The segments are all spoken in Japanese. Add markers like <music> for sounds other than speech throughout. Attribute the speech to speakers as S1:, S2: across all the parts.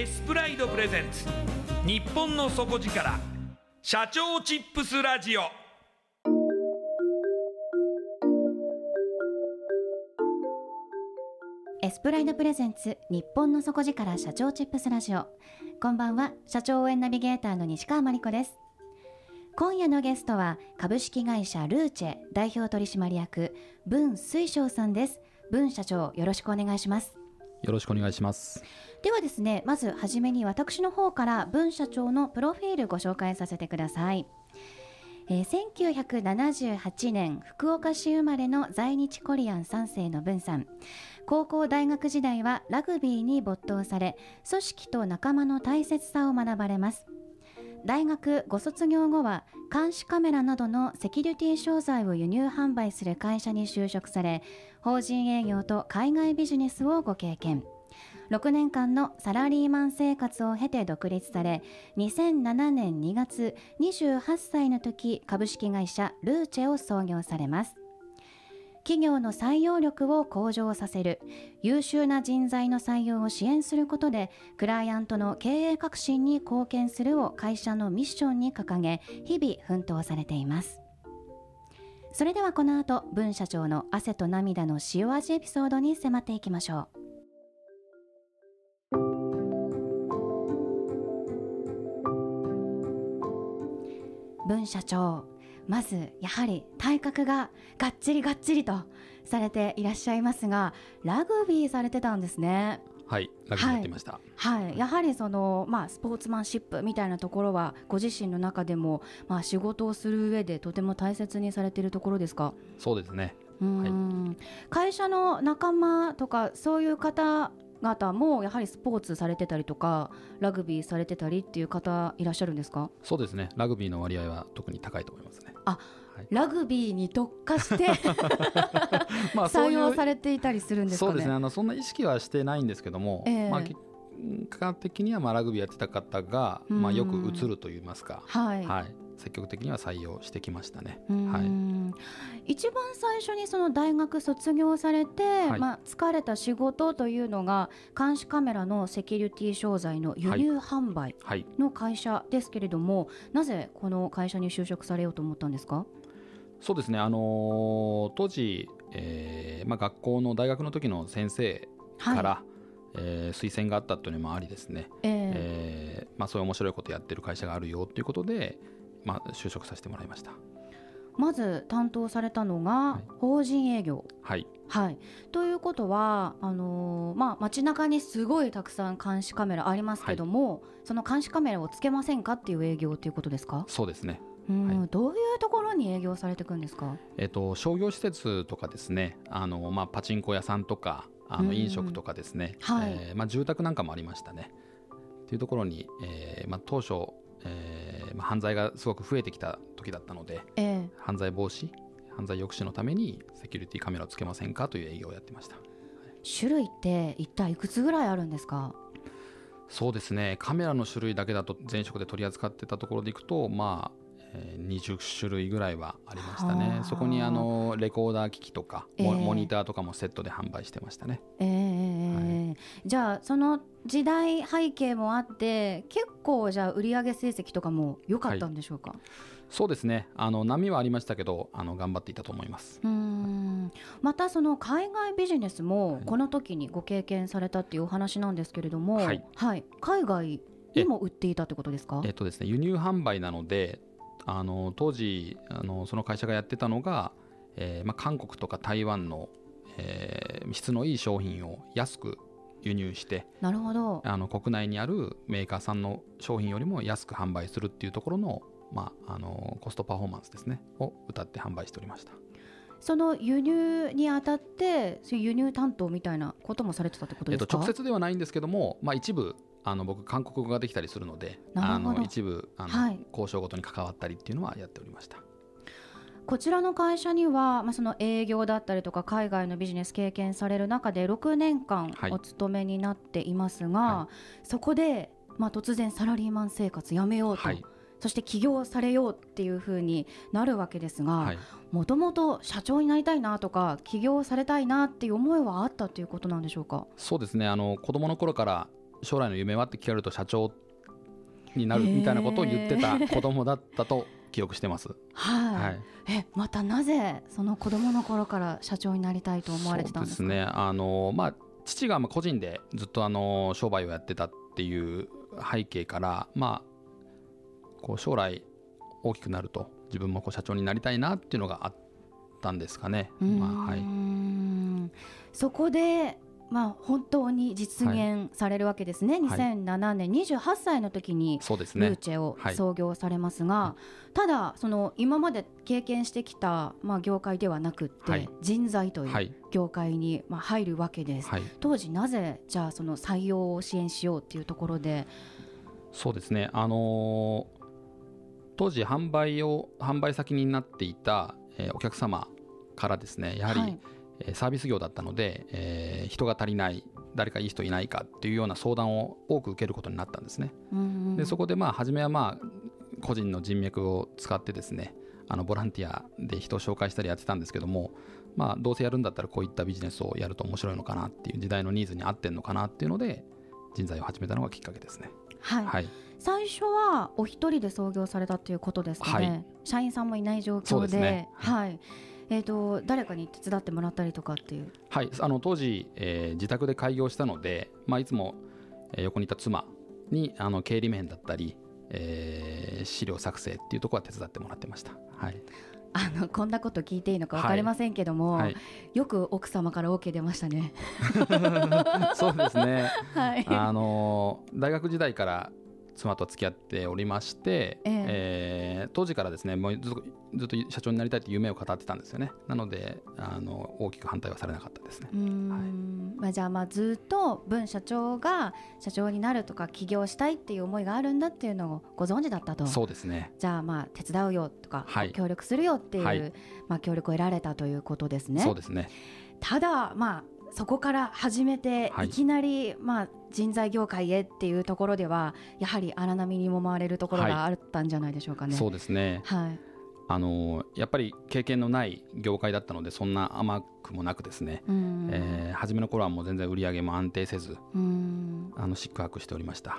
S1: エスプライドプレゼンツ。日本の底力。社長チップスラジオ。
S2: エスプライドプレゼンツ日本の底力社長チップスラジオ。こんばんは社長応援ナビゲーターの西川真理子です。今夜のゲストは株式会社ルーチェ代表取締役文水晶さんです。文社長よろしくお願いします。
S3: よろしくお願いします。
S2: ではですねまずはじめに私の方から文社長のプロフィールご紹介させてください。えー、1978年福岡市生まれの在日コリアン3世の文さん。高校大学時代はラグビーに没頭され組織と仲間の大切さを学ばれます。大学ご卒業後は監視カメラなどのセキュリティ商材を輸入販売する会社に就職され法人営業と海外ビジネスをご経験。6年間のサラリーマン生活を経て独立され2007年2月28歳の時株式会社ルーチェを創業されます。企業の採用力を向上させる。優秀な人材の採用を支援することでクライアントの経営革新に貢献するを会社のミッションに掲げ日々奮闘されています。それではこの後文社長の汗と涙の塩味エピソードに迫っていきましょう。文社長まずやはり体格ががっちりがっちりとされていらっしゃいますがラグビーされてたんですね。
S3: はいラグビーやってました、
S2: はい、はい、やはりその、まあ、スポーツマンシップみたいなところはご自身の中でも、まあ、仕事をする上でとても大切にされているところですか？
S3: そうですね。
S2: はい、会社の仲間とかそういう方方もやはりスポーツされてたりとかラグビーされてたりっていう方いらっしゃるんですか？
S3: そうですね。ラグビーの割合は特に高いと思いますね。
S2: あ、はい、ラグビーに特化して <laughs> <laughs> まあ採用されていたりするんですかね？
S3: そうですね。あのそんな意識はしてないんですけども、えー、まあ結果的にはまあラグビーやってた方が、まあ、よく映るといいますか、はい、はい、積極的には採用してきましたね。は
S2: い、一番最初にその大学卒業されて、はい、まあ、疲れた仕事というのが監視カメラのセキュリティ商材の輸入販売の会社ですけれども、なぜこの会社に就職されようと思ったんですか？
S3: そうですね、あのー、当時、えーまあ、学校の大学の時の先生から、はい。えー、推薦があったというのもありですね、えー、えー、まあ、そういう面白いことやってる会社があるよということで、まあ、就職させてもらいました。
S2: まず担当されたのが法人営業、
S3: はい、
S2: はい、ということはあのー、まあ、街中にすごいたくさん監視カメラありますけども、はい、その監視カメラをつけませんかっていう営業ということですか？
S3: そうですね。
S2: うん、はい、どういうところに営業されていくんですか、
S3: えっと、商業施設とかですね。あの、まあ、パチンコ屋さんとかあの飲食とかですね、はい、えー、まあ、住宅なんかもありましたね。というところに、えーまあ、当初、えーまあ、犯罪がすごく増えてきた時だったので、えー、犯罪防止犯罪抑止のためにセキュリティカメラをつけませんかという営業をやってました、
S2: 種類って一体いくつぐらいあるんですか？
S3: そうですね。カメラの種類だけだと前職で取り扱ってたところでいくとまあえー、20種類ぐらいはありましたね。そこにあのレコーダー機器とか、えー、モニターとかもセットで販売してましたね、
S2: えー、はい、じゃあその時代背景もあって結構じゃあ売上成績とかも良かったんでしょうか、はい、
S3: そうですね。あの波はありましたけどあの頑張っていたと思います。
S2: うん。またその海外ビジネスもこの時にご経験されたっていうお話なんですけれども、はい、はい、海外にも売っていたってことですか？
S3: えっとですね輸入販売なのであの当時あのその会社がやってたのが、えーまあ、韓国とか台湾の、えー、質のいい商品を安く輸入して
S2: なるほど。
S3: あの国内にあるメーカーさんの商品よりも安く販売するっていうところの,、まあ、あのコストパフォーマンスですねを歌って販売しておりました。
S2: その輸入にあたってそういう輸入担当みたいなこともされてたってことですか、えっと、
S3: 直接ではないんですけども、まあ、一部あの僕韓国語ができたりするのであの一部あの、はい、交渉ごとに関わったりっていうのはやっておりました
S2: こちらの会社には、まあ、その営業だったりとか海外のビジネス経験される中で6年間お勤めになっていますが、はい、そこで、まあ、突然サラリーマン生活やめようと、はい、そして起業されようっていうふうになるわけですがもともと社長になりたいなとか起業されたいなっていう思いはあったということなんでしょうか？
S3: そうですね。あの子供の頃から将来の夢はって聞かれると社長になるみたいなことを言ってた子供だったと記憶してます。
S2: はい、はい、えまたなぜその子供の頃から社長になりたいと思われてたんですか？
S3: ねあのまあ父がまあ個人でずっとあの商売をやってたっていう背景からまあこう将来大きくなると自分もこう社長になりたいなっていうのがあったんですかね。まあはい。
S2: そこでまあ、本当に実現されるわけですね、はい、2007年28歳の時にルーチェを創業されますが、はい、ただその今まで経験してきた、まあ、業界ではなくって、はい、人材という業界に、まあ、入るわけです、当時なぜじゃあその採用を支援しようっていうところで？
S3: そうですね。あのー、当時販売を販売先になっていた、えー、お客様からですねやはり、サービス業だったので、えー、人が足りない誰かいい人いないかっていうような相談を多く受けることになったんですね。でそこでまあ初めはまあ個人の人脈を使ってですねあのボランティアで人を紹介したりやってたんですけども、まあ、どうせやるんだったらこういったビジネスをやると面白いのかなっていう時代のニーズに合ってんのかなっていうので人材を始めたのがきっかけですね。
S2: はい、はい、最初はお一人で創業されたということですかね、はい、社員さんもいない状況で、ね、はいえーと、誰かに手伝ってもらったりとかっていう
S3: はいあの当時、えー、自宅で開業したので、まあ、いつも、えー、横にいた妻にあの経理面だったり、えー、資料作成っていうところは手伝ってもらってました。はい
S2: あのこんなこと聞いていいのか分かりませんけども、はいはい、よく奥様から OK 出ましたね。<laughs>
S3: そうですね。<laughs> はい、あの大学時代から妻と付き合っておりまして、えー、えー、当時からですねもうずずっと社長になりたいという夢を語ってたんですよね。なのであの大きく反対はされなかったですね、はい。
S2: まあ、じゃあまあずっと文社長が社長になるとか起業したいっていう思いがあるんだっていうのをご存知だったと。
S3: そうですね。
S2: じゃあまあ手伝うよとか、はい、協力するよっていう、はい、まあ、協力を得られたということですね。
S3: そうですね。
S2: ただまあそこから始めて、い、きなり、まあ、人材業界へっていうところではやはり荒波にも回れるところがあったんじゃないでしょうかね。
S3: はい、そうですね、はい。あのやっぱり経験のない業界だったのでそんな甘くもなくですね、えー、初めの頃はもう全然売り上げも安定せずあの四苦八苦しておりました。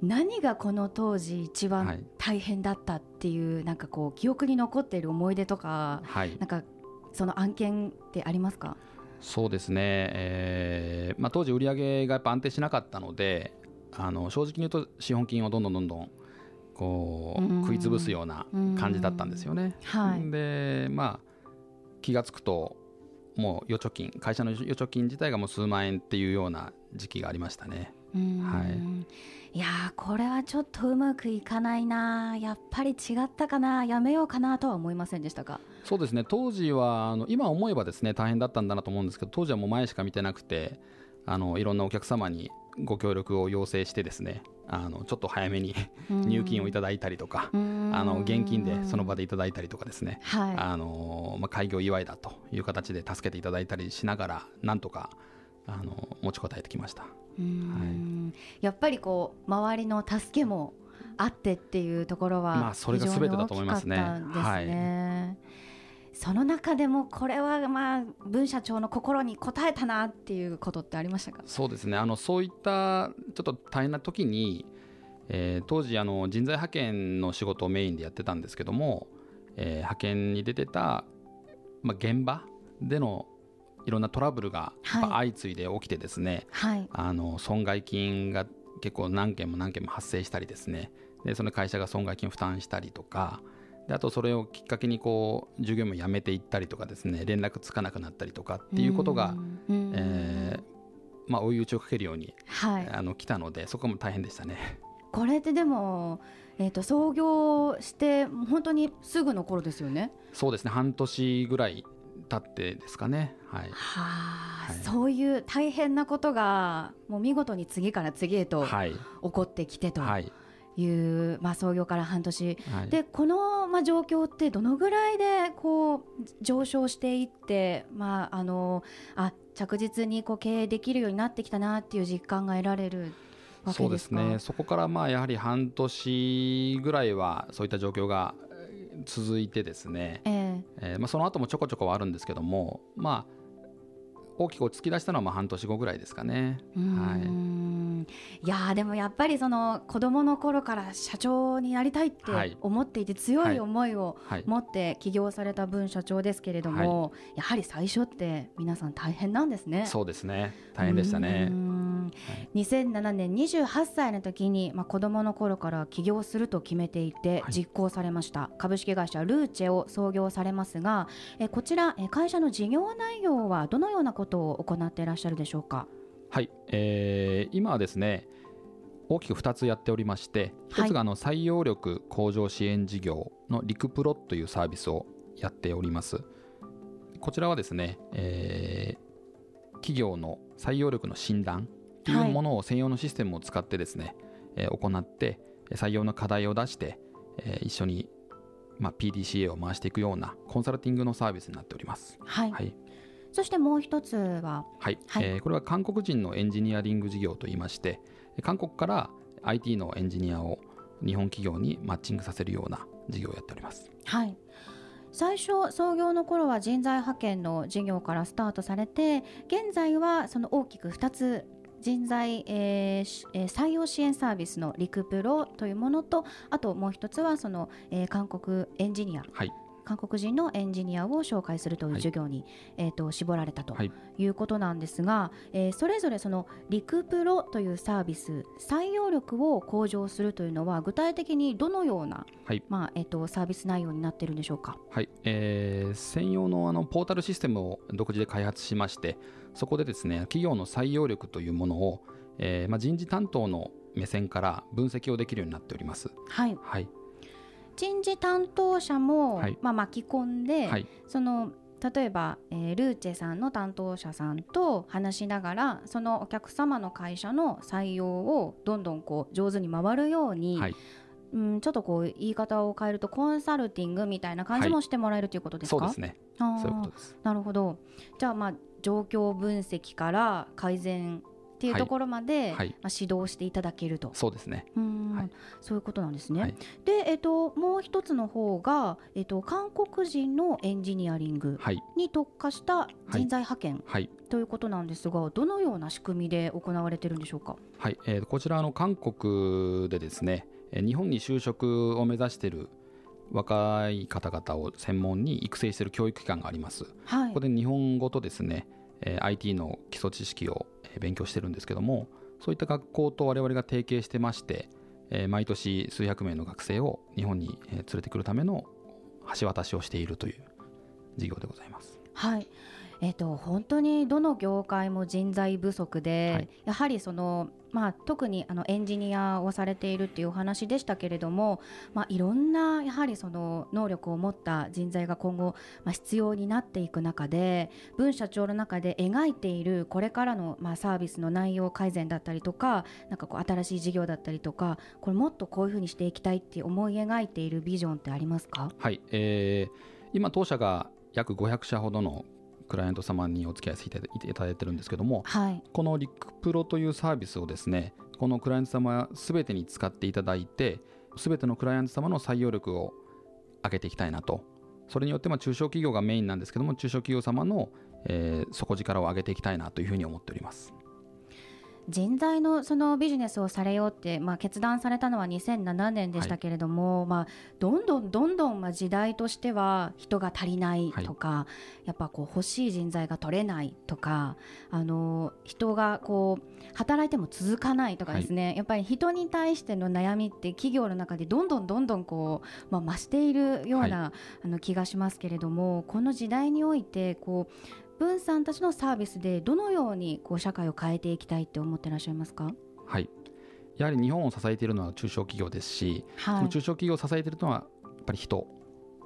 S2: 何がこの当時一番大変だったっていう、はい、なんかこう記憶に残っている思い出とか、はい、なんかその案件ってありますか？
S3: そうですね、えーまあ、当時、売り上げがやっぱ安定しなかったので、あの正直に言うと資本金をどんどんどんどんこ
S2: う
S3: 食い潰すような感じだったんですよね。
S2: はい。
S3: でまあ気が付くともう預貯金会社の預貯金自体がもう数万円っていうような時期がありましたね。
S2: うん。
S3: はい。
S2: いやーこれはちょっとうまくいかないなやっぱり違ったかなやめようかなとは思いませんでしたか？
S3: そうですね。当時はあの今思えばですね大変だったんだなと思うんですけど当時はもう前しか見てなくてあのいろんなお客様にご協力を要請してですねあのちょっと早めに入金をいただいたりとか、あの現金でその場でいただいたりとかですね、
S2: はい。
S3: あのまあ、開業祝いだという形で助けていただいたりしながらなんとかあの持ちこたえてきました。
S2: うん。やっぱりこう周りの助けもあってっていうところは
S3: まあそれが全てだと思いますね。
S2: 非常その中でもこれはまあ文社長の心に応えたなっていうことってありましたか？
S3: そうですね。あのそういったちょっと大変な時に、えー当時あの人材派遣の仕事をメインでやってたんですけども、えー派遣に出てた、まあ、現場でのいろんなトラブルが相次いで起きてですね、
S2: はい。
S3: あの損害金が結構何件も何件も発生したりですね。でその会社が損害金を負担したりとかであとそれをきっかけにこう従業員も辞めていったりとかですね連絡つかなくなったりとかっていうことが、
S2: うん
S3: えーまあ、追い打ちをかけるように
S2: はい
S3: あの来たのでそこも大変でしたね。
S2: これってでも、えー、と創業して本当にすぐの頃ですよね？
S3: そうですね半年ぐらい経ってですかね。はい。
S2: はあ、
S3: はい
S2: そういう大変なことがもう見事に次から次へと
S3: はい。
S2: 起こってきてと
S3: はい。
S2: いう、まあ、創業から半年
S3: はい。
S2: でこの、まあ、状況ってどのぐらいでこう上昇していって、まあ、あのあ着実にこう経営できるようになってきたなっていう実感が得られるわ
S3: そうです。ね。そこからまあやはり半年ぐらいはそういった状況がえー続いてですね。
S2: ええ
S3: えーまあその後もちょこちょこはあるんですけども、まあ大きく落ち着き出したのはまあ半年後ぐらいですかね。
S2: うーんいやーでもやっぱりその子供の頃から社長になりたいって
S3: はい
S2: 思っていて強い思いを
S3: はい。
S2: 持って起業された分社長ですけれども、やはり最初って皆さん大変なんですね。
S3: そうですね。大変でしたね
S2: うー。ん2007年28歳の時に、まあ、子供の頃から起業すると決めていて
S3: はい。
S2: 実行されました、株式会社ルーチェを創業されますがえこちらえ会社の事業内容はどのようなことを行っていらっしゃるでしょうか？
S3: はい、えー今はですね大きく2つやっておりまして
S2: はい。
S3: 1つがあの採用力向上支援事業のリクプロというサービスをやっております。こちらはですね、えー企業の採用力の診断とい。うものを専用のシステムを使ってですね、えー行って採用の課題を出して、えー一緒に、まあ、PDCA を回していくようなコンサルティングのサービスになっております。
S2: はい、
S3: はい。
S2: そしてもう一つは
S3: はい。
S2: はい。
S3: えーこれは韓国人のエンジニアリング事業といいまして韓国から IT のエンジニアを日本企業にマッチングさせるような事業をやっております。
S2: はい。最初創業の頃は人材派遣の事業からスタートされて現在はその大きく2つ人材、えーえ採用支援サービスのリクプロというものとあともう一つはその、えー韓国エンジニア。
S3: はい、
S2: 韓国人のエンジニアを紹介するという
S3: はい
S2: 授業に、えー、と絞られたと
S3: はい。
S2: いうことなんですが、えーそれぞれそのリクプロというサービス採用力を向上するというのは具体的にどのような、
S3: はい。
S2: まあえー、とサービス内容になっているんでしょうか？
S3: はい。えー専用のあのポータルシステムを独自で開発しましてそこでですね企業の採用力というものを、えーまあ、人事担当の目線から分析をできるようになっております。
S2: はい、
S3: はい、
S2: 人事担当者も、
S3: はい。
S2: まあ、巻き込んで、
S3: はい。
S2: その例えば、えールーチェさんの担当者さんと話しながらそのお客様の会社の採用をどんどんこう上手に回るように、
S3: はい。
S2: うん、ちょっとこう言い方を変えるとコンサルティングみたいな感じもしてもらえるということですか、
S3: そうですね。そういうことです。
S2: なるほど。じゃあまあ状況分析から改善っていうところまで、
S3: はい。
S2: まあ、指導していただけると。
S3: そうですね。
S2: うん。
S3: はい
S2: そういうことなんですね。
S3: はい
S2: で、えっと、もう一つの方が、えっと、韓国人のエンジニアリング
S3: はい
S2: に特化した人材派遣
S3: はい
S2: ということなんですが、どのような仕組みで行われてるんでしょうか？
S3: はい、えーこちらあの韓国でですね、えー日本に就職を目指している若い方々を専門に育成している教育機関があります。こ
S2: はい
S3: こ。で日本語とですね、えー IT の基礎知識をえー勉強してるんですけども、そういった学校と我々が提携してまして、えー毎年数百名の学生を日本に連れてくるための橋渡しをしているという事業でございます。
S2: はい。えっと本当にどの業界も人材不足で、
S3: はい
S2: やはりそのまあ特にあのエンジニアをされているっていうお話でしたけれども、まあいろんなやはりその能力を持った人材が今後まあ必要になっていく中で、文社長の中で描いているこれからのまあサービスの内容改善だったりとか、なんかこう新しい事業だったりとか、これもっとこういうふうにしていきたいって思い描いているビジョンってありますか？
S3: はい、えー今当社が約500社ほどのクライアント様にお付き合いしていただいてるんですけども
S2: はい。
S3: このリックプロというサービスをですねこのクライアント様全てに使っていただいて全てのクライアント様の採用力を上げていきたいなとそれによってまあ中小企業がメインなんですけども中小企業様の、えー底力を上げていきたいなというふうに思っております
S2: 人材のそのビジネスをされようって、まあ、決断されたのは2007年でしたけれども、まあ、どんどんどんどんまあ時代としては人が足りないとか、やっぱこう欲しい人材が取れないとかあの人がこう働いても続かないとかですね、やっぱり人に対しての悩みって企業の中でどんどんどんどんこう、まあ、増しているような、あの気がしますけれどもこの時代においてこう文さんたちのサービスでどのようにこう社会を変えていきたいって思ってらっしゃいますか、
S3: はい。やはり日本を支えているのは中小企業ですし、そ
S2: はい。
S3: の中小企業を支えているのはやっぱり人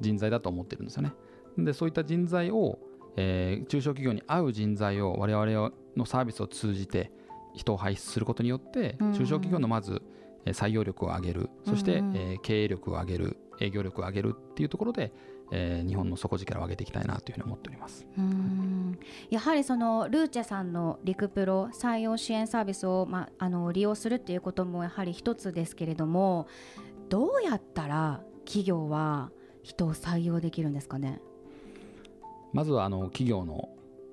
S3: 人材だと思ってるんですよね。でそういった人材を、えー中小企業に合う人材を我々のサービスを通じて人を輩出することによって中小企業のまずえー採用力を上げる。そして、えー経営力を上げる。営業力を上げるっていうところで、えー日本の底力を上げていきたいなというふうに思っております。
S2: うーん。やはりそのルーチェさんのリクプロ採用支援サービスを、まあ、あの利用するっていうこともやはり一つですけれどもどうやったら企業は人を採用できるんですかね？
S3: まずはあの企業の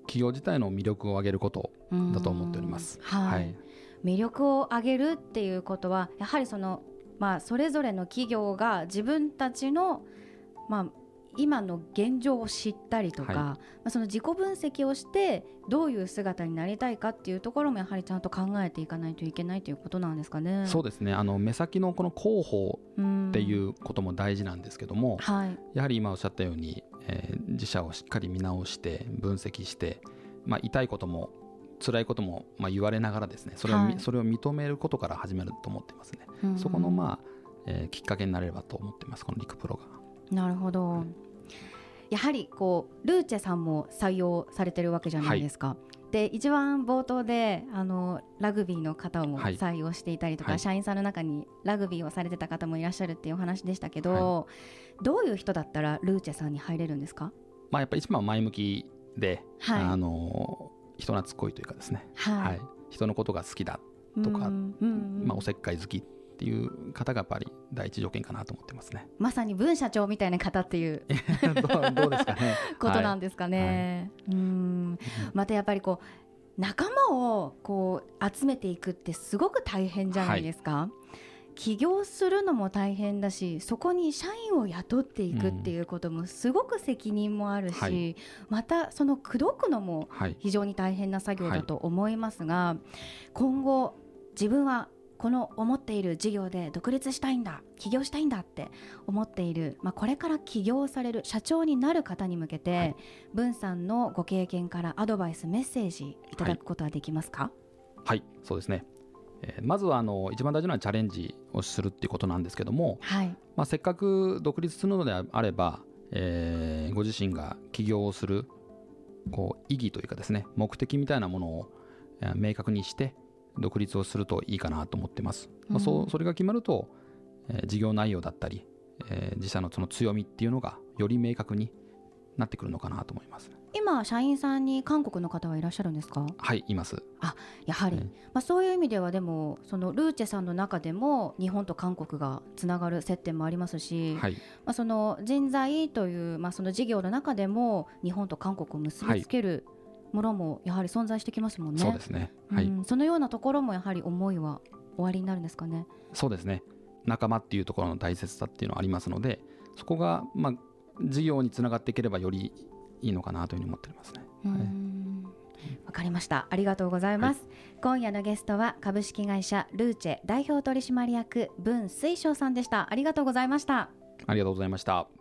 S3: 企業自体の魅力を上げることだと思っております。
S2: はい、
S3: はい。
S2: 魅力を上げるっていうことはやはりその、まあ、それぞれの企業が自分たちの、まあ、今の現状を知ったりとか、
S3: はい。
S2: まあ、その自己分析をしてどういう姿になりたいかっていうところもやはりちゃんと考えていかないといけないということなんですかね。
S3: そうですね。あの目先のこの広報
S2: うん
S3: っていうことも大事なんですけども、
S2: はい。
S3: やはり今おっしゃったように、えー自社をしっかり見直して分析して、まあ、痛いことも辛いことも、まあ、言われながらですねそれを,、
S2: はい。
S3: それを認めることから始めると思ってますね、
S2: うん。
S3: そこの、まあえーきっかけになれればと思っていますこのリクプロが
S2: なるほど。やはりこうルーチェさんも採用されてるわけじゃないですか。で一番冒頭であのラグビーの方も
S3: はい。
S2: 採用していたりとか、
S3: はい。
S2: 社員さんの中にラグビーをされてた方もいらっしゃるっていうお話でしたけど、どういう人だったらルーチェさんに入れるんですか？
S3: まあ、やっぱり一番は前向きで、
S2: はい。
S3: あの人懐っこいというかですね、
S2: はい、
S3: はい。人のことが好きだ、とかまあ、おせっかい好きっていう方がやっぱり第一条件かなと思ってますね。
S2: まさに文社長みたいな方っていう <laughs>
S3: どうですかね。
S2: ことなんですかね。うん。またやっぱりこう仲間をこう集めていくってすごく大変じゃないですか。起業するのも大変だしそこに社員を雇っていくっていうこともすごく責任もあるし、
S3: はい。
S2: またその口説くのも
S3: はい。
S2: 非常に大変な作業だと思いますが、今後自分はこの思っている事業で独立したいんだ起業したいんだって思っている、まあ、これから起業される社長になる方に向けて、
S3: はい。
S2: 文さんのご経験からアドバイスメッセージいただくことはできますか、
S3: はい。そうですね、えーまずはあの一番大事なのはチャレンジをするっていうことなんですけども、
S2: はい。
S3: まあ、せっかく独立するのであれば、えーご自身が起業をするこう意義というかですね目的みたいなものをえー明確にして独立をするといいかなと思ってます、まあ、そうそれが決まると、えー事業内容だったり、えー自社のその強みっていうのがより明確になってくるのかなと思います。
S2: 今社員さんに韓国の方はいらっしゃるんですか？
S3: はいいます。
S2: やはり、
S3: はい
S2: まあ、そういう意味ではでもそのルーチェさんの中でも日本と韓国がつながる接点もありますし、
S3: はい。
S2: まあ、その人材という、まあ、その事業の中でも日本と韓国を結びつけるものもやはり存在してきますもんね。
S3: そうですね。はい、
S2: うん。そのようなところもやはり思いは終わりになるんですかね。
S3: そうですね。仲間っていうところの大切さっていうのはありますのでそこがまあ事業につながっていければよりいいのかなというふうに思っておりますね。
S2: うん。わかりました。ありがとうございます、今夜のゲストは株式会社ルーチェ代表取締役文水晶さんでした。ありがとうございました。
S3: ありがとうございました